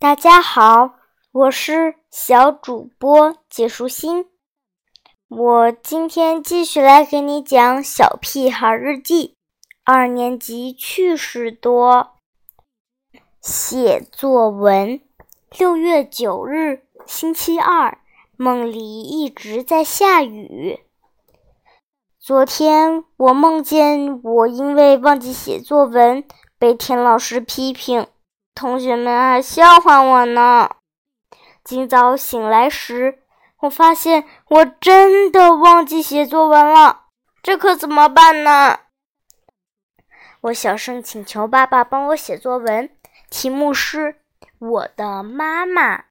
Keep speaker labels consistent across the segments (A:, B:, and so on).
A: 大家好，我是小主播解书欣。我今天继续来给你讲《小屁孩日记》二年级趣事多。写作文。六月九日，星期二，梦里一直在下雨。昨天我梦见我因为忘记写作文被田老师批评。同学们还笑话我呢。今早醒来时，我发现我真的忘记写作文了，这可怎么办呢？我小声请求爸爸帮我写作文，题目是“我的妈妈”，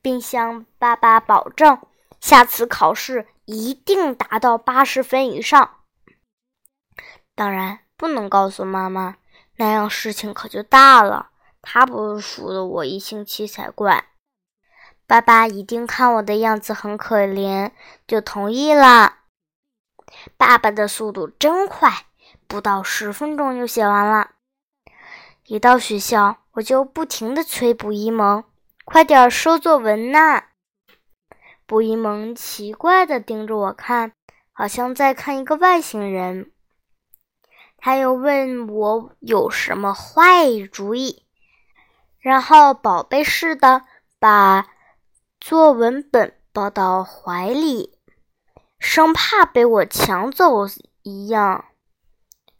A: 并向爸爸保证下次考试一定达到八十分以上。当然，不能告诉妈妈，那样事情可就大了。他不数落我一星期才怪。爸爸一定看我的样子很可怜，就同意了。爸爸的速度真快，不到十分钟就写完了。一到学校，我就不停地催卜一萌：“快点收作文呐！”卜一萌奇怪地盯着我看，好像在看一个外星人。他又问我有什么坏主意。然后宝贝似的把作文本抱到怀里，生怕被我抢走一样。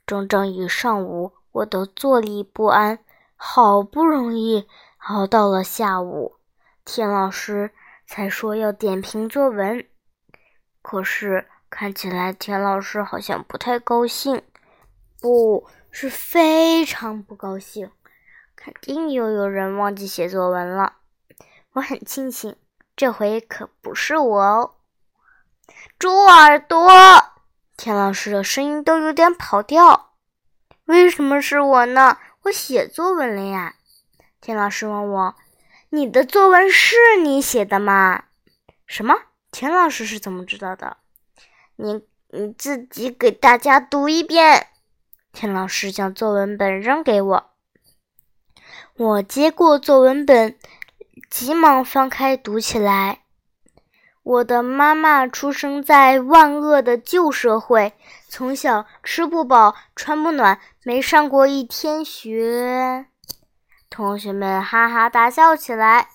A: 整整一上午，我都坐立不安。好不容易熬到了下午，田老师才说要点评作文。可是看起来田老师好像不太高兴，不是非常不高兴。肯定又有人忘记写作文了，我很庆幸，这回可不是我哦。猪耳朵，田老师的声音都有点跑调。为什么是我呢？我写作文了呀。田老师问我：“你的作文是你写的吗？”什么？田老师是怎么知道的？你你自己给大家读一遍。田老师将作文本扔给我。我接过作文本，急忙翻开读起来。我的妈妈出生在万恶的旧社会，从小吃不饱穿不暖，没上过一天学。同学们哈哈大笑起来。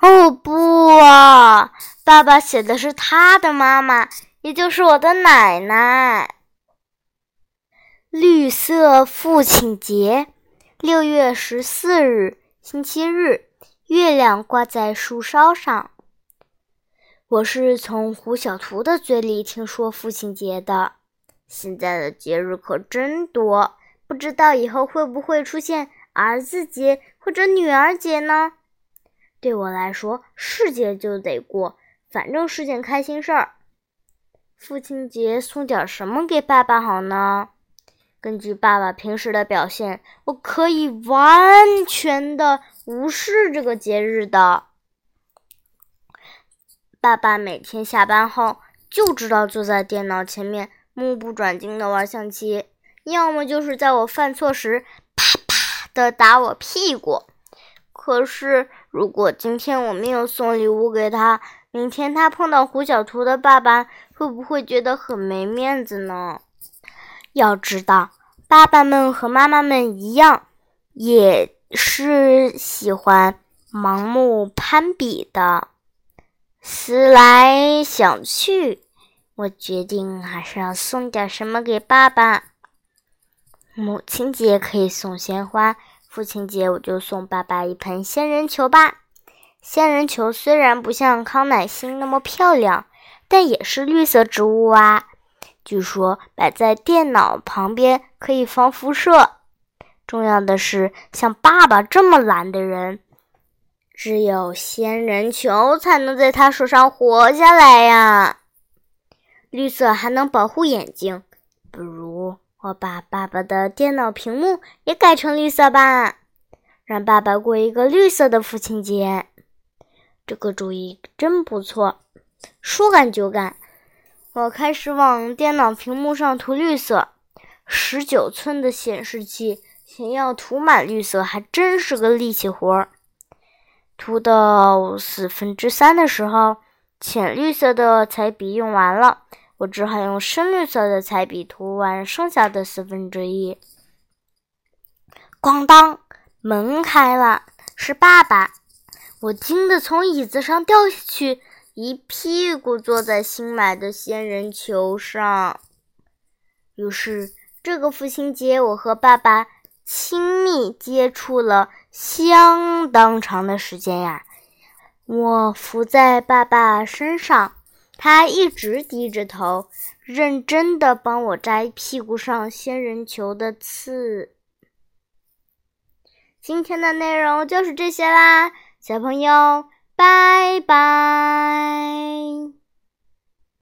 A: 哦不啊！爸爸写的是他的妈妈，也就是我的奶奶。绿色父亲节。六月十四日，星期日，月亮挂在树梢上。我是从胡小图的嘴里听说父亲节的。现在的节日可真多，不知道以后会不会出现儿子节或者女儿节呢？对我来说，是节就得过，反正是件开心事儿。父亲节送点什么给爸爸好呢？根据爸爸平时的表现，我可以完全的无视这个节日的。爸爸每天下班后就知道坐在电脑前面目不转睛的玩象棋，要么就是在我犯错时啪啪的打我屁股。可是，如果今天我没有送礼物给他，明天他碰到胡小图的爸爸，会不会觉得很没面子呢？要知道，爸爸们和妈妈们一样，也是喜欢盲目攀比的。思来想去，我决定还是要送点什么给爸爸。母亲节可以送鲜花，父亲节我就送爸爸一盆仙人球吧。仙人球虽然不像康乃馨那么漂亮，但也是绿色植物啊。据说摆在电脑旁边可以防辐射。重要的是，像爸爸这么懒的人，只有仙人球才能在他手上活下来呀。绿色还能保护眼睛，不如我把爸爸的电脑屏幕也改成绿色吧，让爸爸过一个绿色的父亲节。这个主意真不错，说干就干。我开始往电脑屏幕上涂绿色，十九寸的显示器想要涂满绿色还真是个力气活儿。涂到四分之三的时候，浅绿色的彩笔用完了，我只好用深绿色的彩笔涂完剩下的四分之一。咣当，门开了，是爸爸。我惊得从椅子上掉下去，一屁股坐在新买的仙人球上。于是，这个父亲节，我和爸爸亲密接触了相当长的时间呀。我伏在爸爸身上，他一直低着头，认真的帮我摘屁股上仙人球的刺。今天的内容就是这些啦，小朋友，拜拜。